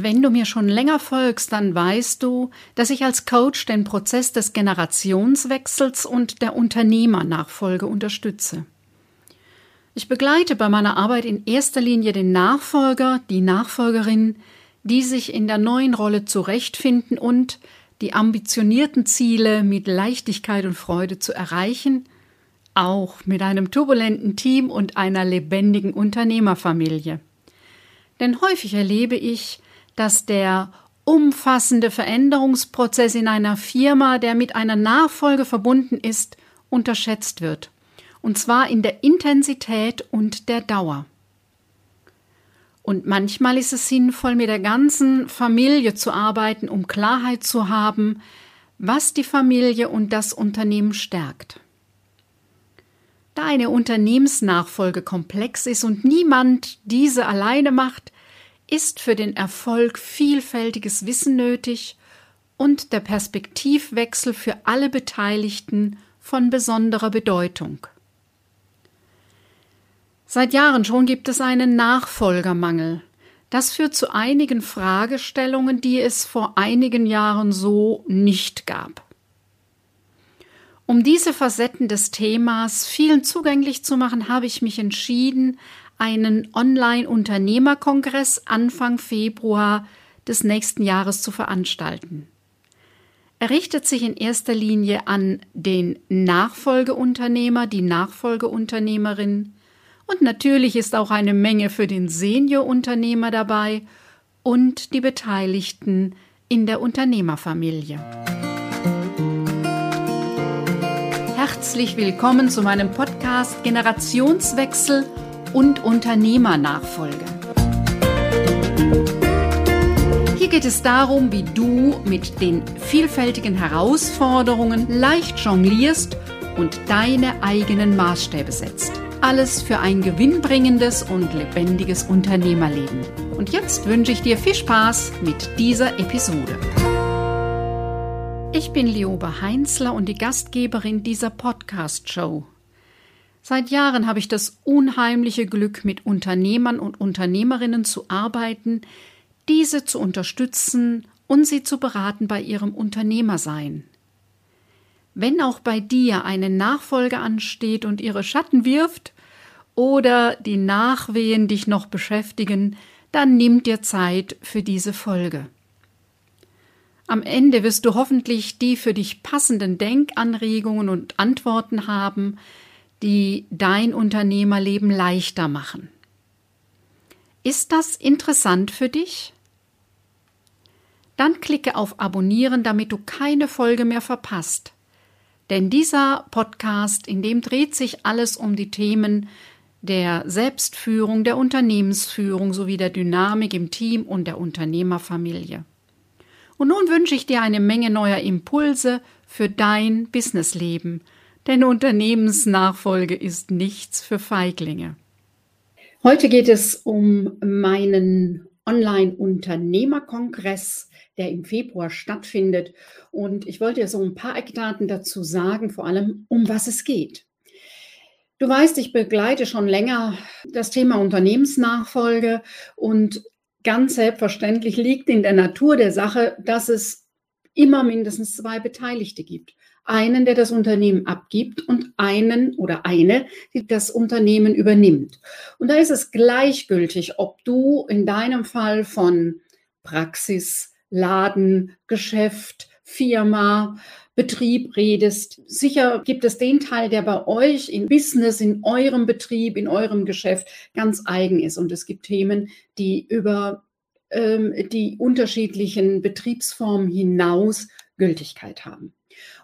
Wenn du mir schon länger folgst, dann weißt du, dass ich als Coach den Prozess des Generationswechsels und der Unternehmernachfolge unterstütze. Ich begleite bei meiner Arbeit in erster Linie den Nachfolger, die Nachfolgerin, die sich in der neuen Rolle zurechtfinden und die ambitionierten Ziele mit Leichtigkeit und Freude zu erreichen, auch mit einem turbulenten Team und einer lebendigen Unternehmerfamilie. Denn häufig erlebe ich, dass der umfassende Veränderungsprozess in einer Firma, der mit einer Nachfolge verbunden ist, unterschätzt wird. Und zwar in der Intensität und der Dauer. Und manchmal ist es sinnvoll, mit der ganzen Familie zu arbeiten, um Klarheit zu haben, was die Familie und das Unternehmen stärkt. Da eine Unternehmensnachfolge komplex ist und niemand diese alleine macht, ist für den Erfolg vielfältiges Wissen nötig und der Perspektivwechsel für alle Beteiligten von besonderer Bedeutung. Seit Jahren schon gibt es einen Nachfolgermangel. Das führt zu einigen Fragestellungen, die es vor einigen Jahren so nicht gab. Um diese Facetten des Themas vielen zugänglich zu machen, habe ich mich entschieden, einen Online-Unternehmerkongress Anfang Februar des nächsten Jahres zu veranstalten. Er richtet sich in erster Linie an den Nachfolgeunternehmer, die Nachfolgeunternehmerin und natürlich ist auch eine Menge für den Seniorunternehmer dabei und die Beteiligten in der Unternehmerfamilie. Herzlich willkommen zu meinem Podcast Generationswechsel und Unternehmernachfolge. Hier geht es darum, wie du mit den vielfältigen Herausforderungen leicht jonglierst und deine eigenen Maßstäbe setzt. Alles für ein gewinnbringendes und lebendiges Unternehmerleben. Und jetzt wünsche ich dir viel Spaß mit dieser Episode. Ich bin Lioba Heinzler und die Gastgeberin dieser Podcast-Show. Seit Jahren habe ich das unheimliche Glück, mit Unternehmern und Unternehmerinnen zu arbeiten, diese zu unterstützen und sie zu beraten bei ihrem Unternehmersein. Wenn auch bei dir eine Nachfolge ansteht und ihre Schatten wirft oder die Nachwehen dich noch beschäftigen, dann nimm dir Zeit für diese Folge. Am Ende wirst du hoffentlich die für dich passenden Denkanregungen und Antworten haben, die dein Unternehmerleben leichter machen. Ist das interessant für dich? Dann klicke auf Abonnieren, damit du keine Folge mehr verpasst. Denn dieser Podcast, in dem dreht sich alles um die Themen der Selbstführung, der Unternehmensführung sowie der Dynamik im Team und der Unternehmerfamilie. Und nun wünsche ich dir eine Menge neuer Impulse für dein Businessleben – denn Unternehmensnachfolge ist nichts für Feiglinge. Heute geht es um meinen Online-Unternehmerkongress, der im Februar stattfindet. Und ich wollte dir so ein paar Eckdaten dazu sagen, vor allem um was es geht. Du weißt, ich begleite schon länger das Thema Unternehmensnachfolge und ganz selbstverständlich liegt in der Natur der Sache, dass es immer mindestens zwei Beteiligte gibt einen, der das Unternehmen abgibt und einen oder eine, die das Unternehmen übernimmt. Und da ist es gleichgültig, ob du in deinem Fall von Praxis, Laden, Geschäft, Firma, Betrieb redest. Sicher gibt es den Teil, der bei euch in Business, in eurem Betrieb, in eurem Geschäft ganz eigen ist. Und es gibt Themen, die über ähm, die unterschiedlichen Betriebsformen hinaus Gültigkeit haben.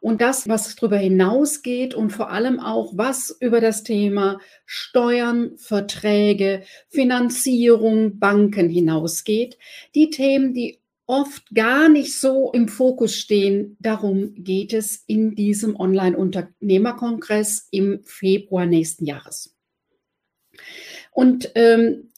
Und das, was darüber hinausgeht und vor allem auch, was über das Thema Steuern, Verträge, Finanzierung, Banken hinausgeht, die Themen, die oft gar nicht so im Fokus stehen. Darum geht es in diesem Online-Unternehmerkongress im Februar nächsten Jahres. Und ähm,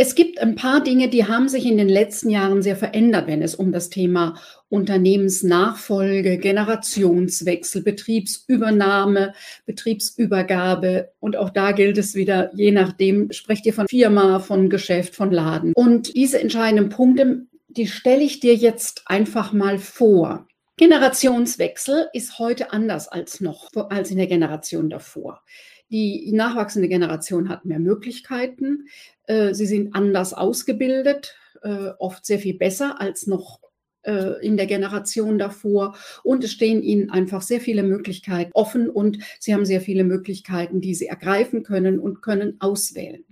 es gibt ein paar Dinge, die haben sich in den letzten Jahren sehr verändert, wenn es um das Thema Unternehmensnachfolge, Generationswechsel, Betriebsübernahme, Betriebsübergabe und auch da gilt es wieder, je nachdem, sprecht ihr von Firma, von Geschäft, von Laden. Und diese entscheidenden Punkte, die stelle ich dir jetzt einfach mal vor. Generationswechsel ist heute anders als noch, als in der Generation davor. Die nachwachsende Generation hat mehr Möglichkeiten. Äh, sie sind anders ausgebildet, äh, oft sehr viel besser als noch äh, in der Generation davor. Und es stehen ihnen einfach sehr viele Möglichkeiten offen und sie haben sehr viele Möglichkeiten, die sie ergreifen können und können auswählen.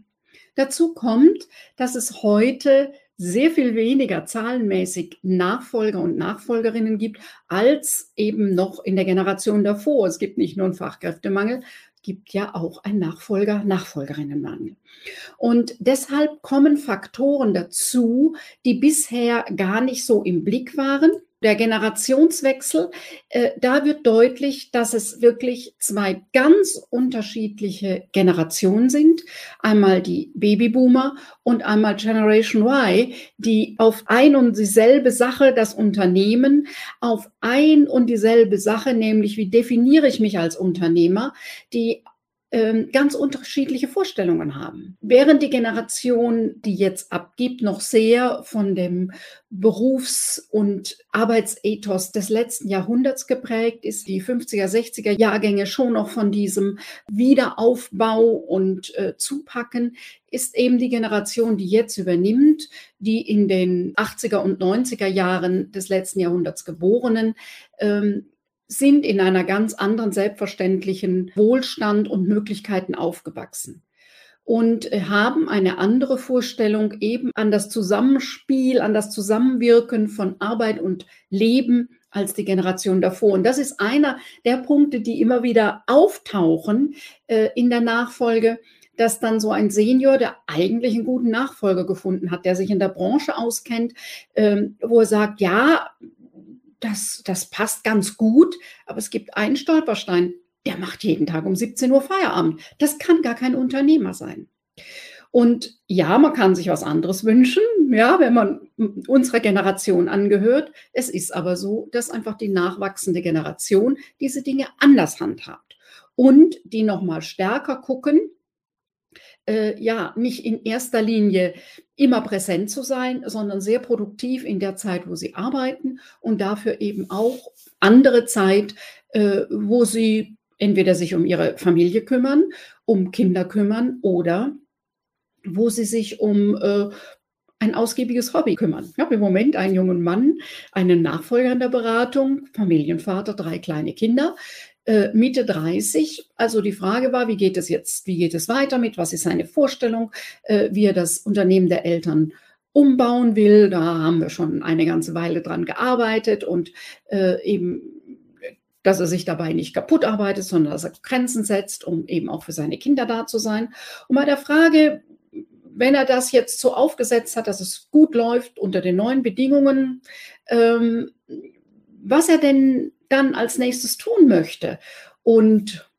Dazu kommt, dass es heute sehr viel weniger zahlenmäßig Nachfolger und Nachfolgerinnen gibt, als eben noch in der Generation davor. Es gibt nicht nur einen Fachkräftemangel, gibt ja auch ein Nachfolger, Nachfolgerinnenmangel. Und deshalb kommen Faktoren dazu, die bisher gar nicht so im Blick waren der Generationswechsel, äh, da wird deutlich, dass es wirklich zwei ganz unterschiedliche Generationen sind. Einmal die Babyboomer und einmal Generation Y, die auf ein und dieselbe Sache, das Unternehmen, auf ein und dieselbe Sache, nämlich wie definiere ich mich als Unternehmer, die ganz unterschiedliche Vorstellungen haben. Während die Generation, die jetzt abgibt, noch sehr von dem Berufs- und Arbeitsethos des letzten Jahrhunderts geprägt ist, die 50er, 60er Jahrgänge schon noch von diesem Wiederaufbau und äh, Zupacken, ist eben die Generation, die jetzt übernimmt, die in den 80er und 90er Jahren des letzten Jahrhunderts geborenen, ähm, sind in einer ganz anderen selbstverständlichen Wohlstand und Möglichkeiten aufgewachsen und äh, haben eine andere Vorstellung eben an das Zusammenspiel, an das Zusammenwirken von Arbeit und Leben als die Generation davor. Und das ist einer der Punkte, die immer wieder auftauchen äh, in der Nachfolge, dass dann so ein Senior, der eigentlich einen guten Nachfolger gefunden hat, der sich in der Branche auskennt, ähm, wo er sagt, ja, das, das passt ganz gut, aber es gibt einen Stolperstein, der macht jeden Tag um 17 Uhr Feierabend. Das kann gar kein Unternehmer sein. Und ja, man kann sich was anderes wünschen, ja, wenn man unserer Generation angehört. Es ist aber so, dass einfach die nachwachsende Generation diese Dinge anders handhabt und die nochmal stärker gucken, äh, ja, nicht in erster Linie immer präsent zu sein, sondern sehr produktiv in der Zeit, wo sie arbeiten und dafür eben auch andere Zeit, äh, wo sie entweder sich um ihre Familie kümmern, um Kinder kümmern oder wo sie sich um äh, ein ausgiebiges Hobby kümmern. Ich habe im Moment einen jungen Mann, einen Nachfolger in der Beratung, Familienvater, drei kleine Kinder, äh, Mitte 30. Also die Frage war, wie geht es jetzt, wie geht es weiter mit, was ist seine Vorstellung, äh, wie er das Unternehmen der Eltern umbauen will. Da haben wir schon eine ganze Weile dran gearbeitet und äh, eben dass er sich dabei nicht kaputt arbeitet, sondern dass er Grenzen setzt, um eben auch für seine Kinder da zu sein. Und bei der Frage, wenn er das jetzt so aufgesetzt hat, dass es gut läuft unter den neuen Bedingungen, ähm, was er denn dann als nächstes tun möchte. Und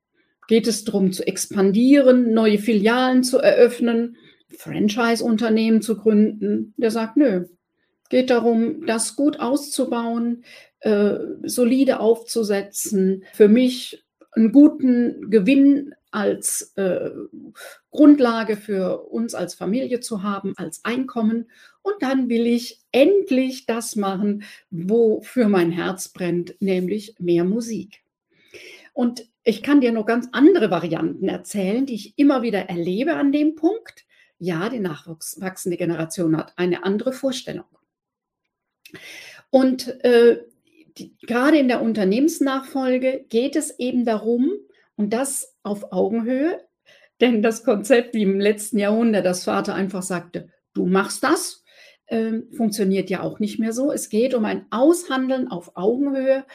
geht es darum zu expandieren, neue Filialen zu eröffnen, Franchise-Unternehmen zu gründen? Der sagt, nö. Geht darum, das gut auszubauen, äh, solide aufzusetzen, für mich einen guten Gewinn als äh, Grundlage für uns als Familie zu haben, als Einkommen. Dann will ich endlich das machen, wofür mein Herz brennt, nämlich mehr Musik. Und ich kann dir noch ganz andere Varianten erzählen, die ich immer wieder erlebe an dem Punkt. Ja, die nachwachsende Generation hat eine andere Vorstellung. Und äh, die, gerade in der Unternehmensnachfolge geht es eben darum, und das auf Augenhöhe, denn das Konzept, wie im letzten Jahrhundert das Vater einfach sagte, du machst das, äh, funktioniert ja auch nicht mehr so. Es geht um ein Aushandeln auf Augenhöhe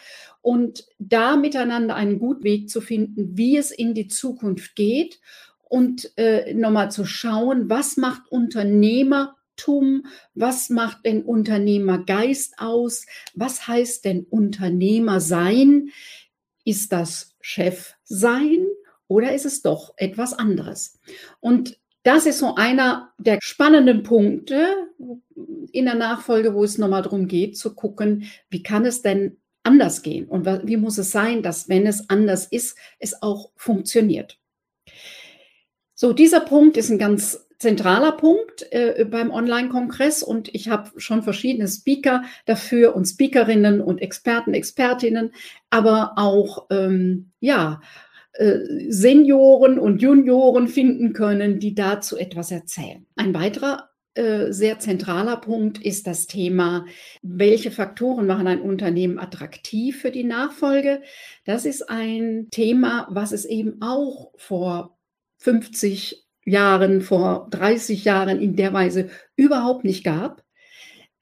und da miteinander einen guten Weg zu finden, wie es in die Zukunft geht und äh, nochmal zu schauen, was macht Unternehmertum, was macht denn Unternehmergeist aus, was heißt denn Unternehmer sein? Ist das Chef sein oder ist es doch etwas anderes? Und das ist so einer der spannenden Punkte in der Nachfolge, wo es nochmal darum geht, zu gucken, wie kann es denn anders gehen und wie muss es sein, dass wenn es anders ist, es auch funktioniert. So, dieser Punkt ist ein ganz zentraler Punkt äh, beim Online-Kongress und ich habe schon verschiedene Speaker dafür und Speakerinnen und Experten, Expertinnen, aber auch ähm, ja Senioren und Junioren finden können, die dazu etwas erzählen. Ein weiterer äh, sehr zentraler Punkt ist das Thema, welche Faktoren machen ein Unternehmen attraktiv für die Nachfolge. Das ist ein Thema, was es eben auch vor 50 Jahren, vor 30 Jahren in der Weise überhaupt nicht gab.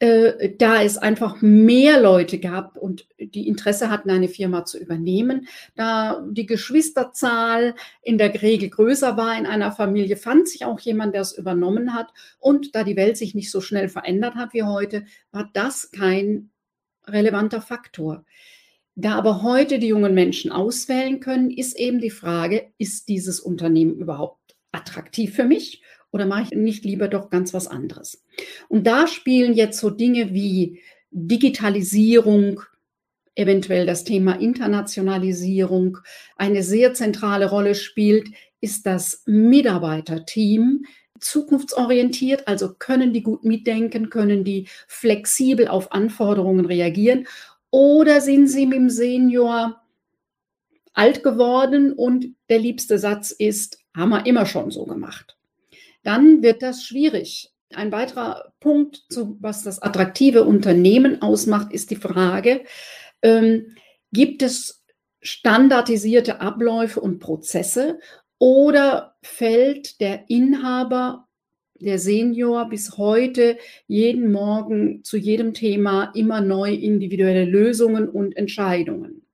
Äh, da es einfach mehr Leute gab und die Interesse hatten, eine Firma zu übernehmen, da die Geschwisterzahl in der Regel größer war in einer Familie, fand sich auch jemand, der es übernommen hat. Und da die Welt sich nicht so schnell verändert hat wie heute, war das kein relevanter Faktor. Da aber heute die jungen Menschen auswählen können, ist eben die Frage, ist dieses Unternehmen überhaupt attraktiv für mich oder mache ich nicht lieber doch ganz was anderes? Und da spielen jetzt so Dinge wie Digitalisierung, eventuell das Thema Internationalisierung eine sehr zentrale Rolle spielt, ist das Mitarbeiterteam zukunftsorientiert, also können die gut mitdenken, können die flexibel auf Anforderungen reagieren oder sind sie mit dem Senior alt geworden und der liebste Satz ist, haben wir immer schon so gemacht. Dann wird das schwierig. Ein weiterer Punkt, zu, was das attraktive Unternehmen ausmacht, ist die Frage, ähm, gibt es standardisierte Abläufe und Prozesse oder fällt der Inhaber, der Senior bis heute jeden Morgen zu jedem Thema immer neu individuelle Lösungen und Entscheidungen?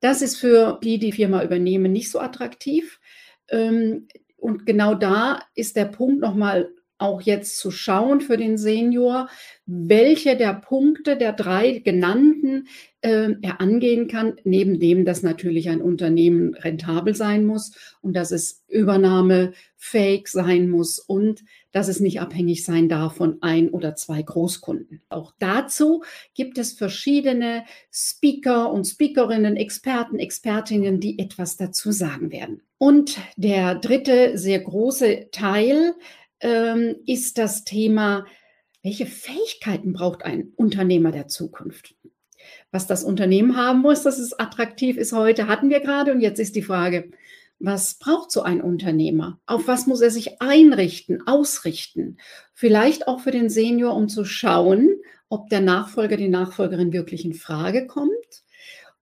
Das ist für die, die Firma übernehmen, nicht so attraktiv. Ähm, und genau da ist der Punkt nochmal auch jetzt zu schauen für den Senior, welche der Punkte der drei genannten äh, er angehen kann, neben dem, dass natürlich ein Unternehmen rentabel sein muss und dass es übernahmefähig sein muss und dass es nicht abhängig sein darf von ein oder zwei Großkunden. Auch dazu gibt es verschiedene Speaker und Speakerinnen, Experten, Expertinnen, die etwas dazu sagen werden. Und der dritte sehr große Teil ähm, ist das Thema, welche Fähigkeiten braucht ein Unternehmer der Zukunft? Was das Unternehmen haben muss, dass es attraktiv ist heute, hatten wir gerade. Und jetzt ist die Frage, was braucht so ein Unternehmer? Auf was muss er sich einrichten, ausrichten? Vielleicht auch für den Senior, um zu schauen, ob der Nachfolger, die Nachfolgerin wirklich in Frage kommt.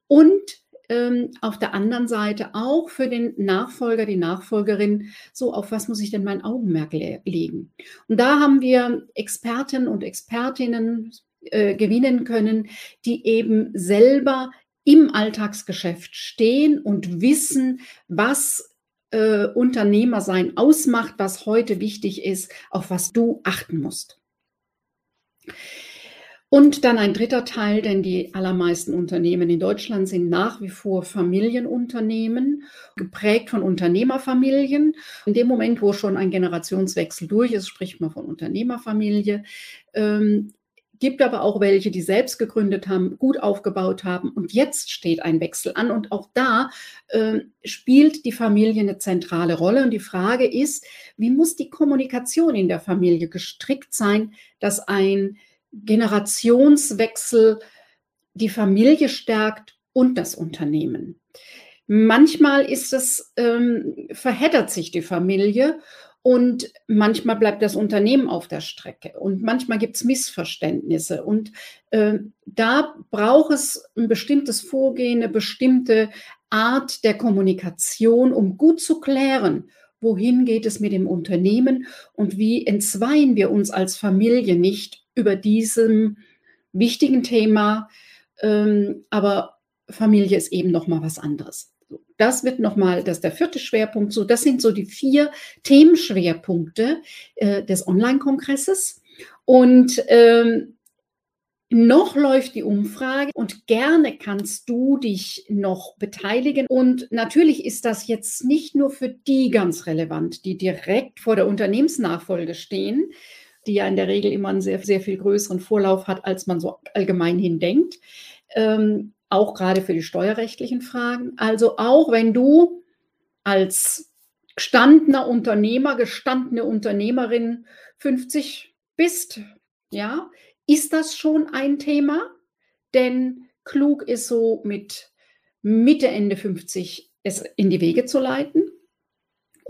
Und ähm, auf der anderen Seite auch für den Nachfolger, die Nachfolgerin, so auf was muss ich denn mein Augenmerk le legen? Und da haben wir Experten und Expertinnen äh, gewinnen können, die eben selber im Alltagsgeschäft stehen und wissen, was äh, Unternehmersein ausmacht, was heute wichtig ist, auf was du achten musst. Und dann ein dritter Teil, denn die allermeisten Unternehmen in Deutschland sind nach wie vor Familienunternehmen, geprägt von Unternehmerfamilien. In dem Moment, wo schon ein Generationswechsel durch ist, spricht man von Unternehmerfamilie. Ähm, gibt aber auch welche, die selbst gegründet haben, gut aufgebaut haben. Und jetzt steht ein Wechsel an. Und auch da äh, spielt die Familie eine zentrale Rolle. Und die Frage ist, wie muss die Kommunikation in der Familie gestrickt sein, dass ein Generationswechsel die Familie stärkt und das Unternehmen. Manchmal ist es, ähm, verheddert sich die Familie und manchmal bleibt das Unternehmen auf der Strecke und manchmal gibt es Missverständnisse. Und äh, da braucht es ein bestimmtes Vorgehen, eine bestimmte Art der Kommunikation, um gut zu klären, wohin geht es mit dem Unternehmen und wie entzweien wir uns als Familie nicht über diesem wichtigen Thema. Ähm, aber Familie ist eben noch mal was anderes. Das wird nochmal, das ist der vierte Schwerpunkt. So, das sind so die vier Themenschwerpunkte äh, des Online-Kongresses. Und ähm, noch läuft die Umfrage und gerne kannst du dich noch beteiligen. Und natürlich ist das jetzt nicht nur für die ganz relevant, die direkt vor der Unternehmensnachfolge stehen, die ja in der Regel immer einen sehr, sehr viel größeren Vorlauf hat, als man so allgemein hin denkt. Ähm, auch gerade für die steuerrechtlichen Fragen. Also auch wenn du als gestandener Unternehmer, gestandene Unternehmerin 50 bist, ja, ist das schon ein Thema? Denn klug ist so mit Mitte, Ende 50 es in die Wege zu leiten.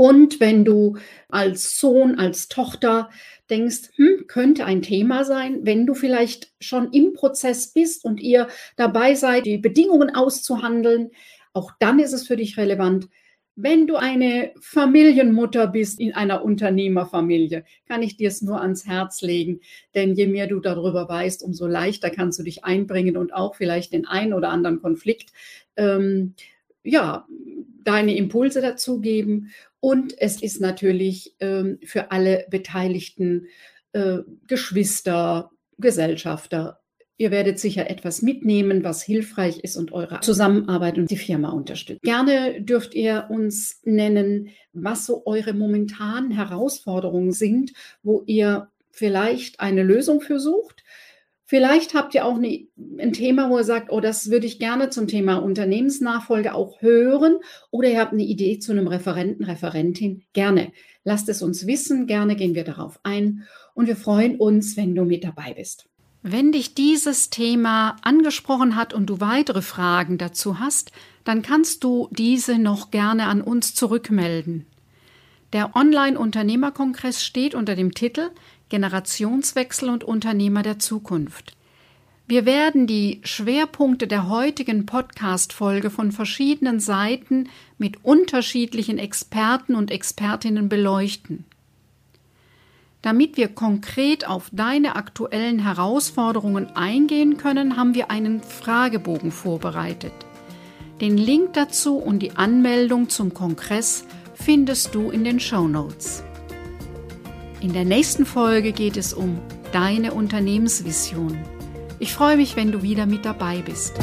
Und wenn du als Sohn, als Tochter denkst, hm, könnte ein Thema sein, wenn du vielleicht schon im Prozess bist und ihr dabei seid, die Bedingungen auszuhandeln, auch dann ist es für dich relevant. Wenn du eine Familienmutter bist in einer Unternehmerfamilie, kann ich dir es nur ans Herz legen. Denn je mehr du darüber weißt, umso leichter kannst du dich einbringen und auch vielleicht den einen oder anderen Konflikt, ähm, ja, deine Impulse dazugeben. Und es ist natürlich ähm, für alle Beteiligten, äh, Geschwister, Gesellschafter, Ihr werdet sicher etwas mitnehmen, was hilfreich ist und eure Zusammenarbeit und die Firma unterstützt. Gerne dürft ihr uns nennen, was so eure momentanen Herausforderungen sind, wo ihr vielleicht eine Lösung für sucht. Vielleicht habt ihr auch ein Thema, wo ihr sagt, oh, das würde ich gerne zum Thema Unternehmensnachfolge auch hören. Oder ihr habt eine Idee zu einem Referenten, Referentin. Gerne. Lasst es uns wissen. Gerne gehen wir darauf ein. Und wir freuen uns, wenn du mit dabei bist. Wenn dich dieses Thema angesprochen hat und du weitere Fragen dazu hast, dann kannst du diese noch gerne an uns zurückmelden. Der Online-Unternehmerkongress steht unter dem Titel Generationswechsel und Unternehmer der Zukunft. Wir werden die Schwerpunkte der heutigen Podcast-Folge von verschiedenen Seiten mit unterschiedlichen Experten und Expertinnen beleuchten. Damit wir konkret auf deine aktuellen Herausforderungen eingehen können, haben wir einen Fragebogen vorbereitet. Den Link dazu und die Anmeldung zum Kongress findest du in den Show Notes. In der nächsten Folge geht es um deine Unternehmensvision. Ich freue mich, wenn du wieder mit dabei bist.